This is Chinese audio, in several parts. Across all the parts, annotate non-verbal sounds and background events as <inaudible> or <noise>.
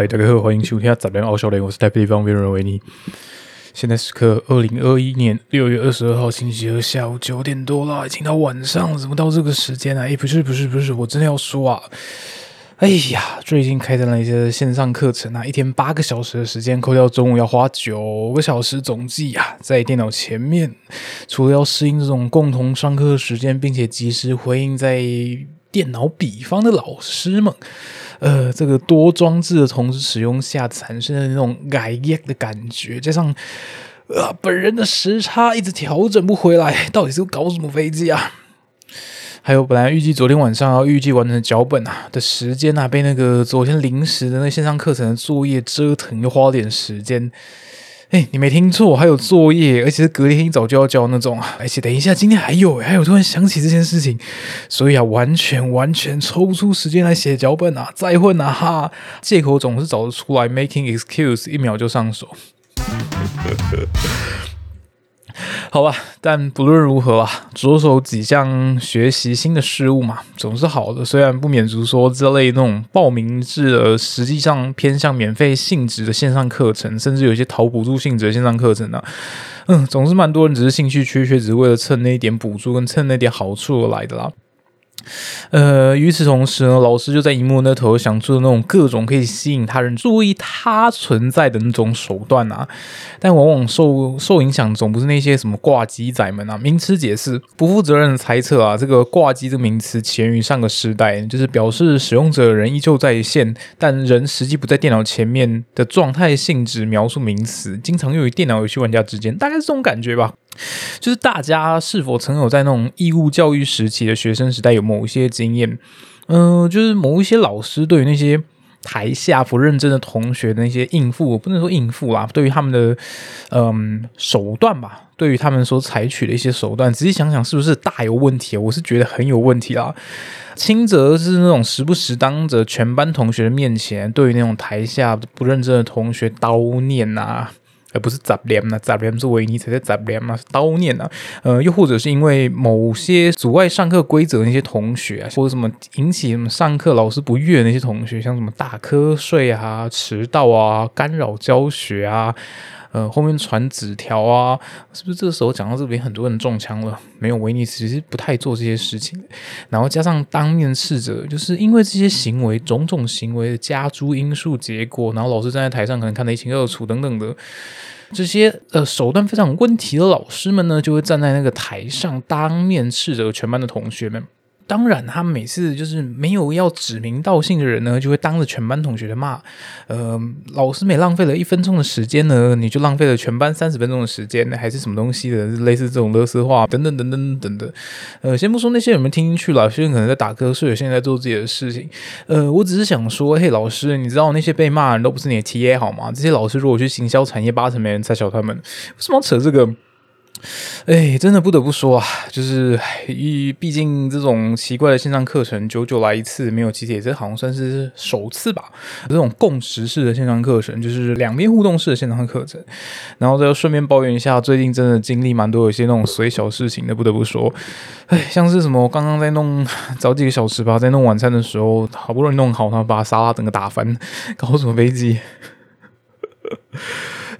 嗨，大家好，欢迎收听《杂粮奥小联》，我是台北地方辩论维尼。现在时刻二零二一年六月二十二号星期二下午九点多了，已经到晚上了，怎么到这个时间啊？哎，不是不是不是，我真的要说啊！哎呀，最近开展了一些线上课程啊，一天八个小时的时间，扣掉中午要花九个小时总计啊，在电脑前面，除了要适应这种共同上课的时间，并且及时回应在电脑比方的老师们。呃，这个多装置的同时使用下产生的那种改业的感觉，加上啊本人的时差一直调整不回来，到底是搞什么飞机啊？还有本来预计昨天晚上要预计完成脚本啊的时间啊，被那个昨天临时的那线上课程的作业折腾，又花了点时间。哎，你没听错，还有作业，而且是隔天一早就要交那种而且等一下，今天还有，还有，突然想起这件事情，所以啊，完全完全抽不出时间来写脚本啊，再混啊哈，借口总是找得出来，making excuse，一秒就上手。<laughs> 好吧，但不论如何啊，着手几项学习新的事物嘛，总是好的。虽然不免如说这类那种报名制而实际上偏向免费性质的线上课程，甚至有些逃补助性质的线上课程呢，嗯，总是蛮多人只是兴趣缺缺，只是为了蹭那一点补助跟蹭那点好处而来的啦。呃，与此同时呢，老师就在荧幕那头想出了那种各种可以吸引他人注意他存在的那种手段啊，但往往受受影响总不是那些什么挂机仔们啊。名词解释：不负责任的猜测啊，这个挂机这个名词起源于上个时代，就是表示使用者人依旧在线，但人实际不在电脑前面的状态性质描述名词，经常用于电脑游戏玩家之间，大概是这种感觉吧。就是大家是否曾有在那种义务教育时期的学生时代有某一些经验？嗯，就是某一些老师对于那些台下不认真的同学的那些应付，不能说应付啦，对于他们的嗯手段吧，对于他们所采取的一些手段，仔细想想是不是大有问题？我是觉得很有问题啦。轻则是那种时不时当着全班同学的面前，对于那种台下不认真的同学叨念啊。而不是杂念呐，杂念是维尼才在杂念嘛，是叨念呐。呃，又或者是因为某些阻碍上课规则的那些同学啊，或者什么引起什么上课老师不悦那些同学，像什么打瞌睡啊、迟到啊、干扰教学啊。呃，后面传纸条啊，是不是这个时候讲到这边，很多人中枪了？没有，维尼其实不太做这些事情。然后加上当面斥责，就是因为这些行为种种行为的加诸因素结果，然后老师站在台上可能看得一清二楚等等的，这些呃手段非常有问题的老师们呢，就会站在那个台上当面斥责全班的同学们。当然，他每次就是没有要指名道姓的人呢，就会当着全班同学的骂。呃，老师每浪费了一分钟的时间呢，你就浪费了全班三十分钟的时间，还是什么东西的？类似这种勒丝话等等等等等等。呃，先不说那些有没有听进去了，有些人可能在打瞌睡，有些人在做自己的事情。呃，我只是想说，嘿，老师，你知道那些被骂的人都不是你的 T A 好吗？这些老师如果去行销产业，八成没人在笑他们。为什么要扯这个？哎，真的不得不说啊，就是一毕竟这种奇怪的线上课程，久久来一次，没有集体，这好像算是首次吧。这种共识式的线上课程，就是两边互动式的线上课程。然后再顺便抱怨一下，最近真的经历蛮多有些那种随小事情的，不得不说，哎，像是什么刚刚在弄早几个小时吧，在弄晚餐的时候，好不容易弄好，然后把沙拉整个打翻，搞什么飞机？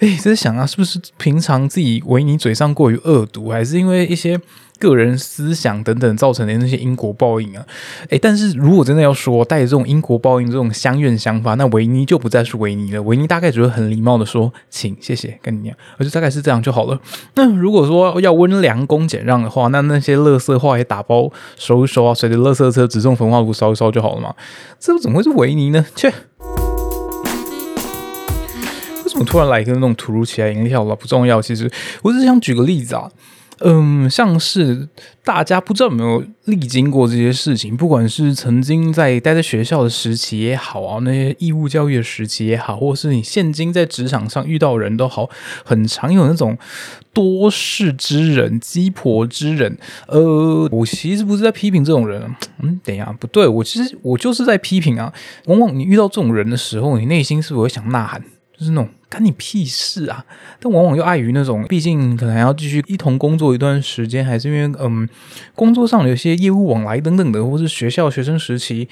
哎，在想啊，是不是平常自己维尼嘴上过于恶毒，还是因为一些个人思想等等造成的那些因果报应啊？哎，但是如果真的要说带着这种因果报应这种相怨想法，那维尼就不再是维尼了。维尼大概只会很礼貌的说，请谢谢跟你讲，而且大概是这样就好了。那如果说要温良恭俭让的话，那那些乐色话也打包收一收啊，随着乐色车直送焚化炉烧一烧就好了嘛？这怎么会是维尼呢？切！怎么突然来一个那种突如其来音效了？不重要，其实我只是想举个例子啊，嗯，像是大家不知道有没有历经过这些事情，不管是曾经在待在学校的时期也好啊，那些义务教育的时期也好，或是你现今在职场上遇到人都好，很常有那种多事之人、鸡婆之人。呃，我其实不是在批评这种人，嗯，等一下，不对，我其实我就是在批评啊。往往你遇到这种人的时候，你内心是不是会想呐喊？就是那种。干你屁事啊！但往往又碍于那种，毕竟可能还要继续一同工作一段时间，还是因为嗯，工作上有些业务往来等等的，或是学校学生时期，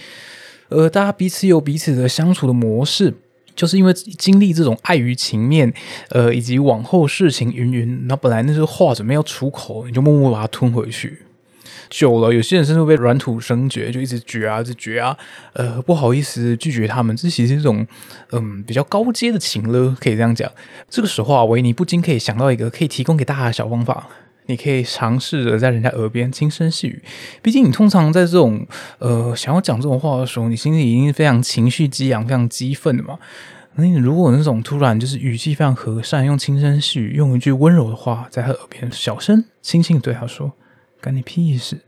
呃，大家彼此有彼此的相处的模式。就是因为经历这种碍于情面，呃，以及往后事情云云，那本来那些话准备要出口，你就默默把它吞回去。久了，有些人甚至会被软土生绝，就一直绝啊，一直绝啊，呃，不好意思拒绝他们，这其实是一种嗯比较高阶的情了，可以这样讲。这个时候啊，维尼不禁可以想到一个可以提供给大家的小方法，你可以尝试着在人家耳边轻声细语。毕竟你通常在这种呃想要讲这种话的时候，你心里已经非常情绪激昂、非常激愤的嘛。那你如果那种突然就是语气非常和善，用轻声细语，用一句温柔的话在他耳边小声轻轻对他说。干你屁事！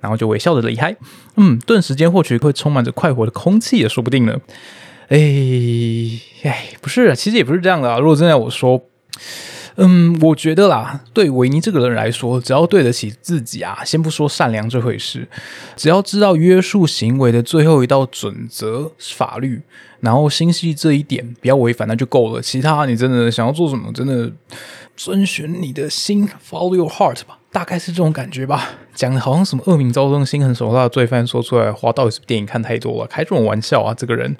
然后就微笑的离开。嗯，顿时间或许会充满着快活的空气也说不定呢。哎哎，不是，其实也不是这样的啊。如果真的我说，嗯，我觉得啦，对维尼这个人来说，只要对得起自己啊，先不说善良这回事，只要知道约束行为的最后一道准则是法律，然后心系这一点，不要违反，那就够了。其他你真的想要做什么，真的遵循你的心，follow your heart 吧。大概是这种感觉吧，讲的好像什么恶名昭彰、心狠手辣的罪犯说出来的话，到底是电影看太多了，开这种玩笑啊！这个人，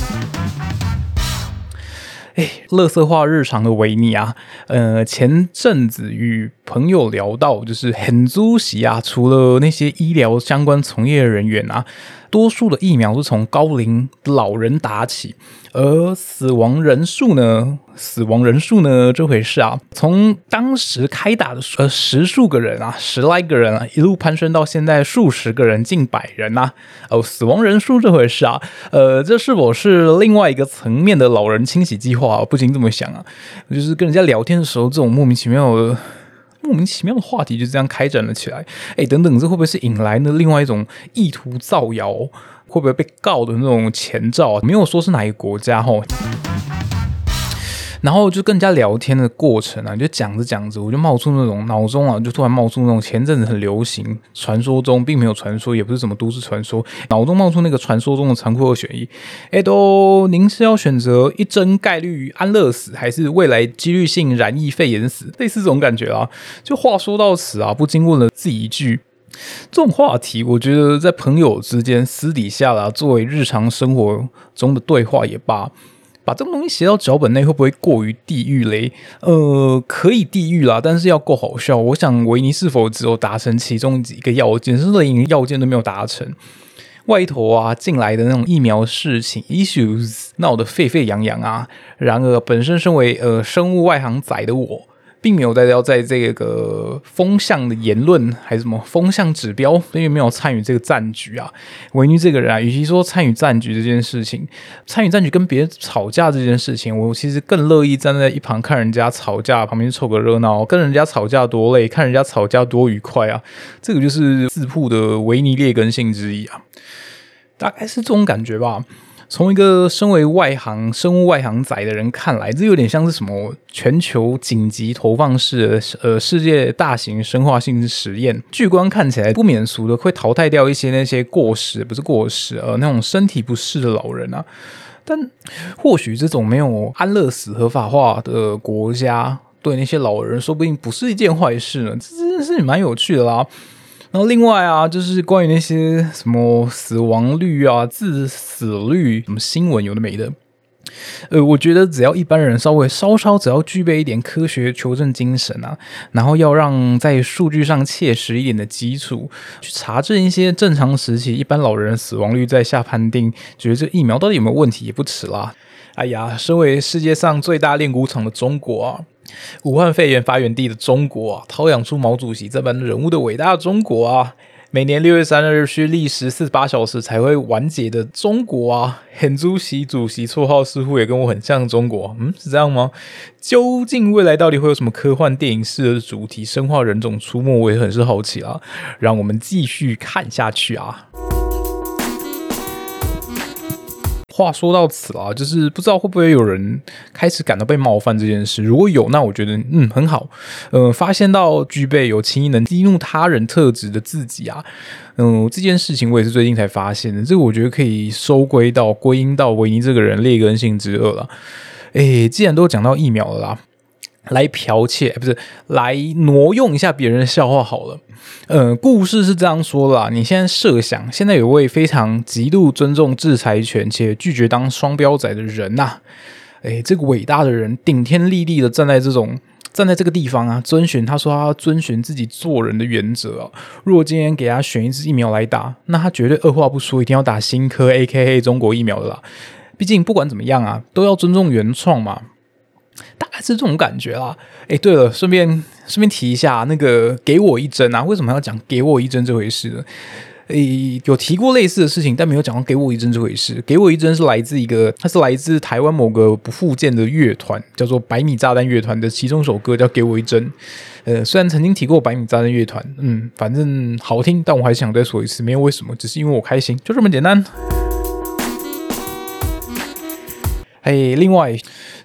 哎，乐色化日常的维尼啊，呃，前阵子与朋友聊到，就是很租席啊，除了那些医疗相关从业人员啊。多数的疫苗是从高龄老人打起，而死亡人数呢？死亡人数呢？这回事啊，从当时开打的呃十数个人啊，十来个人啊，一路攀升到现在数十个人，近百人呐。哦，死亡人数这回事啊，呃，这是否是另外一个层面的老人清洗计划？不禁这么想啊，就是跟人家聊天的时候，这种莫名其妙的。莫名其妙的话题就这样开展了起来，哎，等等，这会不会是引来呢另外一种意图造谣，会不会被告的那种前兆？没有说是哪一个国家，吼。然后就更加聊天的过程啊，就讲着讲着，我就冒出那种脑中啊，就突然冒出那种前阵子很流行，传说中并没有传说，也不是什么都市传说，脑中冒出那个传说中的残酷二选一。哎，都，您是要选择一针概率安乐死，还是未来几率性染疫肺炎死？类似这种感觉啊。就话说到此啊，不禁问了自己一句：这种话题，我觉得在朋友之间私底下啦，作为日常生活中的对话也罢。把这个东西写到脚本内会不会过于地狱嘞？呃，可以地狱啦，但是要够好笑。我想维尼是否只有达成其中几个要件，甚至连要件都没有达成？外头啊进来的那种疫苗事情 issues 闹得沸沸扬扬啊。然而，本身身为呃生物外行仔的我。并没有在要在这个风向的言论还是什么风向指标，因为没有参与这个战局啊。维尼这个人啊，与其说参与战局这件事情，参与战局跟别人吵架这件事情，我其实更乐意站在一旁看人家吵架，旁边凑个热闹，跟人家吵架多累，看人家吵架多愉快啊。这个就是自曝的维尼劣根性之一啊，大概是这种感觉吧。从一个身为外行、生物外行仔的人看来，这有点像是什么全球紧急投放式的呃世界大型生化性实验。巨观看起来不免俗的，会淘汰掉一些那些过时不是过时呃那种身体不适的老人啊。但或许这种没有安乐死合法化的国家，对那些老人说不定不是一件坏事呢。这真的是蛮有趣的啦。然后另外啊，就是关于那些什么死亡率啊、致死率什么新闻有的没的，呃，我觉得只要一般人稍微稍稍只要具备一点科学求证精神啊，然后要让在数据上切实一点的基础去查证一些正常时期一般老人死亡率，再下判定，觉得这疫苗到底有没有问题也不迟啦。哎呀，身为世界上最大炼骨厂的中国啊！武汉肺炎发源地的中国啊，陶养出毛主席这般人物的伟大中国啊，每年六月三日需历时四十八小时才会完结的中国啊，很主席主席绰号似乎也跟我很像中国，嗯，是这样吗？究竟未来到底会有什么科幻电影式的主题生化人种出没？我也很是好奇啊，让我们继续看下去啊。话说到此啊，就是不知道会不会有人开始感到被冒犯这件事。如果有，那我觉得嗯很好。呃，发现到具备有轻易能激怒他人特质的自己啊，嗯，这件事情我也是最近才发现的。这个我觉得可以收归到归因到维尼这个人劣根性之恶了。诶，既然都讲到疫苗了啦。来剽窃，不是来挪用一下别人的笑话好了。呃，故事是这样说啦，你现在设想，现在有位非常极度尊重制裁权且拒绝当双标仔的人呐，哎，这个伟大的人顶天立地的站在这种站在这个地方啊，遵循他说他要遵循自己做人的原则啊。如果今天给他选一支疫苗来打，那他绝对二话不说，一定要打新科 A.K.A 中国疫苗的啦。毕竟不管怎么样啊，都要尊重原创嘛。大概是这种感觉啦。哎，对了，顺便顺便提一下，那个给我一针啊，为什么要讲给我一针这回事呢？诶，有提过类似的事情，但没有讲过给我一针这回事。给我一针是来自一个，它是来自台湾某个不附件的乐团，叫做百米炸弹乐团的其中一首歌叫《给我一针》。呃，虽然曾经提过百米炸弹乐团，嗯，反正好听，但我还想再说一次，没有为什么，只是因为我开心，就这么简单。哎，另外。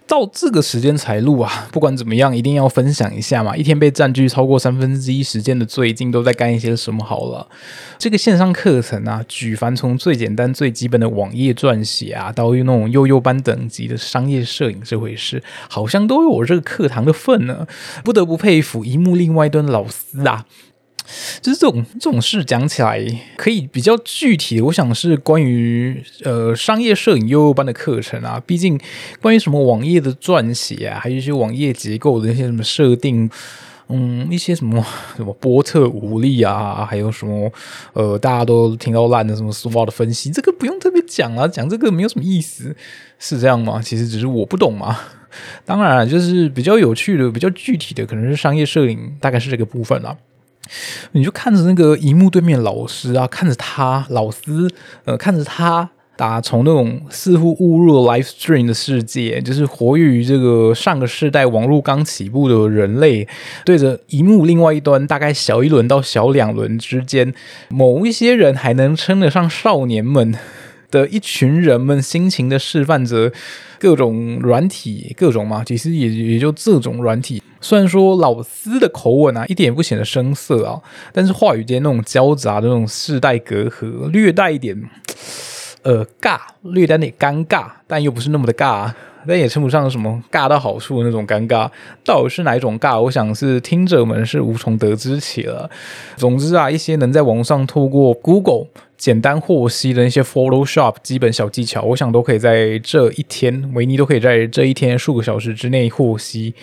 到这个时间才录啊！<laughs> 不管怎么样，一定要分享一下嘛。一天被占据超过三分之一时间的最近都在干一些什么？好了，这个线上课程啊，举凡从最简单、最基本的网页撰写啊，到那种幼幼班等级的商业摄影这回事，好像都有我这个课堂的份呢。不得不佩服一幕另外一端老师啊。就是这种这种事讲起来可以比较具体，我想是关于呃商业摄影幼幼班的课程啊。毕竟关于什么网页的撰写啊，还有一些网页结构的那些什么设定，嗯，一些什么什么波特无力啊，还有什么呃大家都听到烂的什么 SWOT 的分析，这个不用特别讲啊，讲这个没有什么意思，是这样吗？其实只是我不懂嘛。当然，就是比较有趣的、比较具体的，可能是商业摄影，大概是这个部分了。你就看着那个荧幕对面老师啊，看着他老师，呃，看着他打从那种似乎误入了 live stream 的世界，就是活跃于这个上个世代网络刚起步的人类，对着荧幕另外一端，大概小一轮到小两轮之间，某一些人还能称得上少年们。的一群人们，辛勤的示范着各种软体，各种嘛，其实也也就这种软体。虽然说老师的口吻啊，一点也不显得生涩啊，但是话语间那种交杂的那种世代隔阂，略带一点呃尬，略带点尴尬，但又不是那么的尬，但也称不上什么尬到好处的那种尴尬。到底是哪一种尬？我想是听者们是无从得知起了。总之啊，一些能在网上透过 Google 简单获悉的那些 Photoshop 基本小技巧，我想都可以在这一天，维尼都可以在这一天数个小时之内获悉。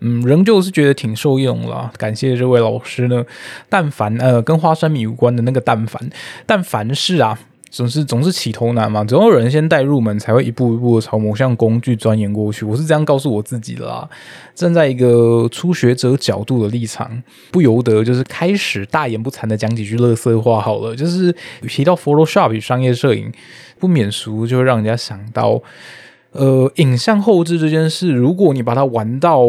嗯，仍旧是觉得挺受用了，感谢这位老师呢。但凡呃跟花生米无关的那个但凡，但凡是啊，总是总是起头难嘛，总有人先带入门，才会一步一步的朝某项工具钻研过去。我是这样告诉我自己的啦。站在一个初学者角度的立场，不由得就是开始大言不惭的讲几句乐色话好了。就是提到 Photoshop 与商业摄影，不免俗就会让人家想到。呃，影像后置这件事，如果你把它玩到。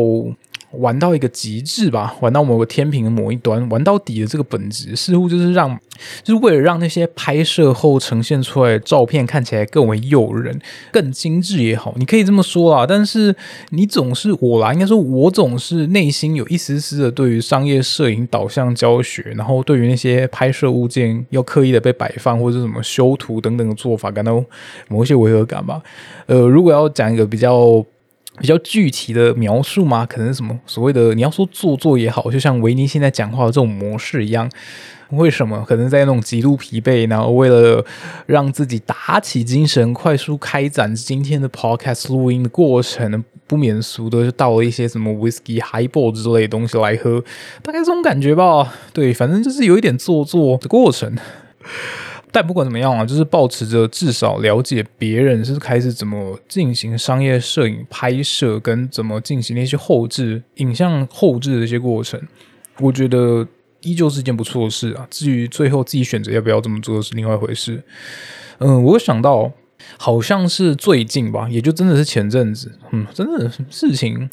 玩到一个极致吧，玩到某个天平的某一端，玩到底的这个本质，似乎就是让，就是为了让那些拍摄后呈现出来的照片看起来更为诱人、更精致也好，你可以这么说啊。但是你总是我啦，应该说，我总是内心有一丝丝的对于商业摄影导向教学，然后对于那些拍摄物件要刻意的被摆放或者什么修图等等的做法，感到某些违和感吧。呃，如果要讲一个比较。比较具体的描述吗？可能什么所谓的你要说做作也好，就像维尼现在讲话的这种模式一样。为什么？可能在那种极度疲惫，然后为了让自己打起精神，快速开展今天的 podcast 录音的过程，不免俗的就倒了一些什么 whisky highball 之类的东西来喝，大概这种感觉吧。对，反正就是有一点做作的过程。但不管怎么样啊，就是保持着至少了解别人是开始怎么进行商业摄影拍摄，跟怎么进行那些后置影像后置的一些过程，我觉得依旧是一件不错的事啊。至于最后自己选择要不要这么做是另外一回事。嗯，我想到。好像是最近吧，也就真的是前阵子，嗯，真的事情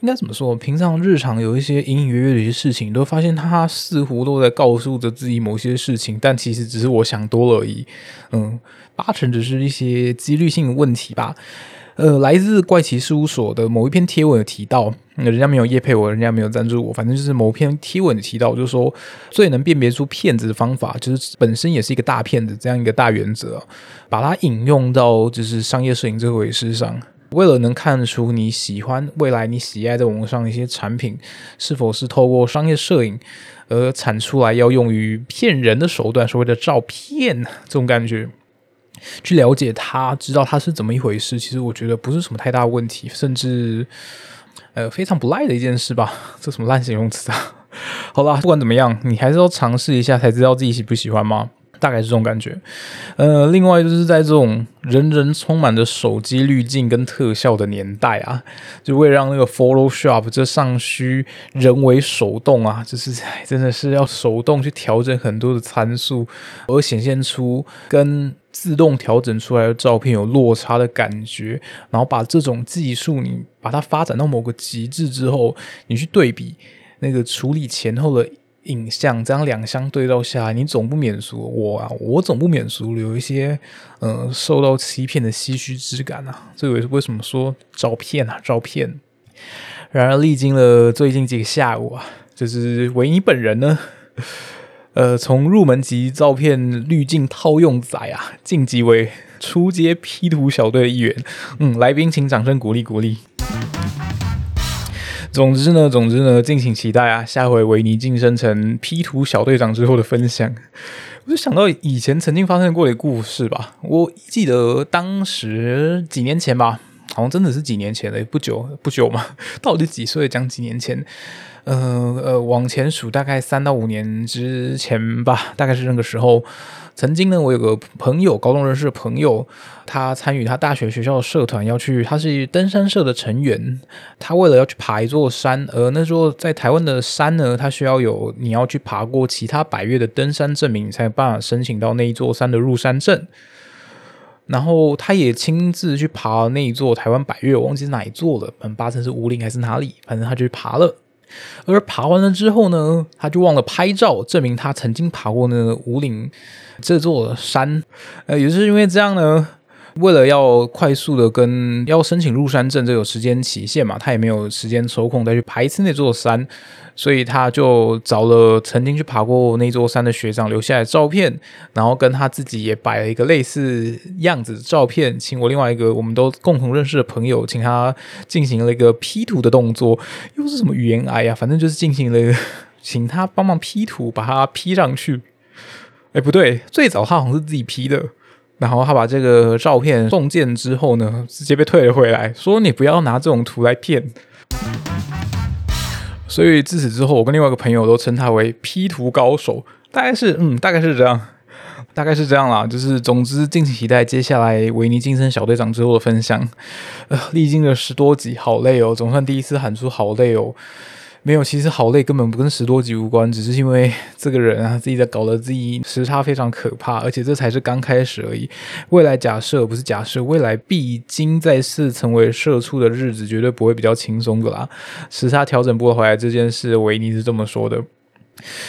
应该怎么说？平常日常有一些隐隐约约的一些事情，都发现他似乎都在告诉着自己某些事情，但其实只是我想多了而已，嗯，八成只是一些几率性的问题吧。呃，来自怪奇事务所的某一篇贴文有提到，人家没有叶配我，人家没有赞助我，反正就是某篇贴文提到，就是说最能辨别出骗子的方法，就是本身也是一个大骗子这样一个大原则，把它引用到就是商业摄影这回事上。为了能看出你喜欢未来你喜爱在网络上一些产品是否是透过商业摄影而产出来要用于骗人的手段，所谓的照片这种感觉。去了解它，知道它是怎么一回事，其实我觉得不是什么太大问题，甚至呃非常不赖的一件事吧。这什么烂形容词啊？<laughs> 好啦，不管怎么样，你还是要尝试一下，才知道自己喜不喜欢吗？大概是这种感觉，呃，另外就是在这种人人充满着手机滤镜跟特效的年代啊，就为了让那个 Photoshop 这尚需人为手动啊，就是真的是要手动去调整很多的参数，而显现出跟自动调整出来的照片有落差的感觉，然后把这种技术你把它发展到某个极致之后，你去对比那个处理前后的。影像这样两相对照下来，你总不免俗我啊，我总不免俗有一些呃受到欺骗的唏嘘之感啊。这也是为什么说照片啊，照片。然而历经了最近几个下午啊，就是维尼本人呢，呃，从入门级照片滤镜套用仔啊，晋级为初阶 P 图小队的一员。嗯，来宾请掌声鼓励鼓励。总之呢，总之呢，敬请期待啊！下回维尼晋升成 P 图小队长之后的分享，我就想到以前曾经发生过的故事吧。我记得当时几年前吧，好像真的是几年前了，不久不久嘛。到底几岁？讲几年前？呃呃，往前数大概三到五年之前吧，大概是那个时候。曾经呢，我有个朋友，高中认识的朋友，他参与他大学学校的社团，要去，他是登山社的成员。他为了要去爬一座山，而那座在台湾的山呢，他需要有你要去爬过其他百越的登山证明，你才有办法申请到那一座山的入山证。然后他也亲自去爬那一座台湾百越，我忘记是哪一座了，反正八成是五岭还是哪里，反正他就去爬了。而爬完了之后呢，他就忘了拍照，证明他曾经爬过呢五岭。这座山，呃，也是因为这样呢，为了要快速的跟要申请入山证，这有时间期限嘛，他也没有时间抽空再去爬一次那座山，所以他就找了曾经去爬过那座山的学长留下来的照片，然后跟他自己也摆了一个类似样子的照片，请我另外一个我们都共同认识的朋友，请他进行了一个 P 图的动作，又是什么语言癌呀？反正就是进行了，请他帮忙 P 图，把它 P 上去。哎，不对，最早他好像是自己 P 的，然后他把这个照片送件之后呢，直接被退了回来，说你不要拿这种图来骗。所以自此之后，我跟另外一个朋友都称他为 P 图高手，大概是嗯，大概是这样，大概是这样啦。就是总之，敬请期待接下来维尼晋升小队长之后的分享。呃，历经了十多集，好累哦，总算第一次喊出好累哦。没有，其实好累，根本不跟十多集无关，只是因为 <laughs> 这个人啊，自己在搞得自己时差非常可怕，而且这才是刚开始而已。未来假设不是假设，未来必经再次成为社畜的日子，绝对不会比较轻松的啦。时差调整不回来这件事，维尼是这么说的。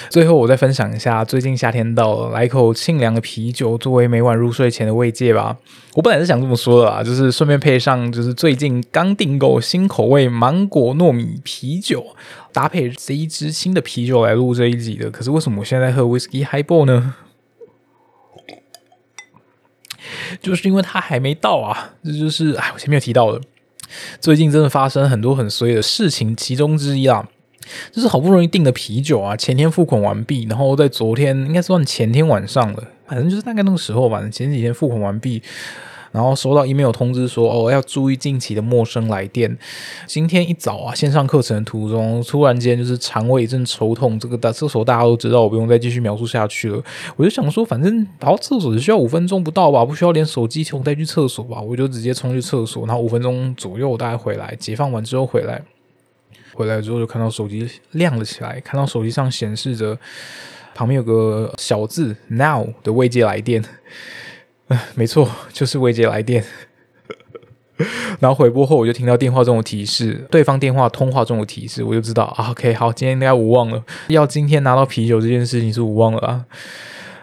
最后，我再分享一下，最近夏天到了，来口清凉的啤酒作为每晚入睡前的慰藉吧。我本来是想这么说的啦，就是顺便配上，就是最近刚订购新口味芒果糯米啤酒，搭配这一支新的啤酒来录这一集的。可是为什么我现在喝 Whisky Highball 呢？<laughs> 就是因为它还没到啊。这就是哎，我前面有提到的，最近真的发生很多很衰的事情，其中之一啦。就是好不容易订的啤酒啊，前天付款完毕，然后在昨天应该算前天晚上了，反正就是大概那个时候吧。前几天付款完毕，然后收到 email 通知说，哦，要注意近期的陌生来电。今天一早啊，线上课程的途中，突然间就是肠胃一阵抽痛，这个大厕所大家都知道，我不用再继续描述下去了。我就想说，反正跑厕所只需要五分钟不到吧，不需要连手机充再去厕所吧，我就直接冲去厕所，然后五分钟左右大概回来，解放完之后回来。回来之后就看到手机亮了起来，看到手机上显示着旁边有个小字 “now” 的未接来电，<laughs> 没错，就是未接来电。<laughs> 然后回拨后，我就听到电话中的提示，对方电话通话中的提示，我就知道啊，OK，好，今天应该无望了。要今天拿到啤酒这件事情是无望了啊。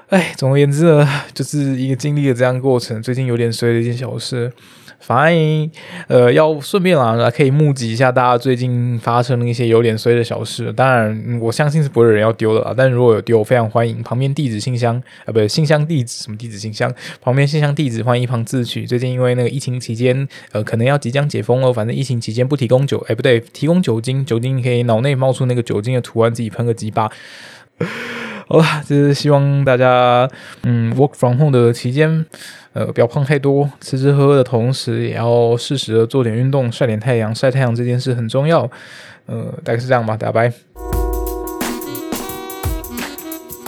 哎，总而言之呢，就是一个经历了这样过程，最近有点衰的一件小事。反正呃，要顺便啦，可以募集一下大家最近发生的一些有点衰的小事。当然，我相信是不会有人要丢的啦。但如果有丢，非常欢迎。旁边地址信箱啊，不对，信箱地址什么地址信箱？旁边信箱地址欢迎一旁自取。最近因为那个疫情期间，呃，可能要即将解封了。反正疫情期间不提供酒，哎，不对，提供酒精，酒精可以脑内冒出那个酒精的图案，自己喷个鸡巴。好了，就是希望大家嗯，work from home 的期间，呃，不要胖太多，吃吃喝喝的同时，也要适时的做点运动，晒点太阳。晒太阳这件事很重要。呃，大概是这样吧，大家拜。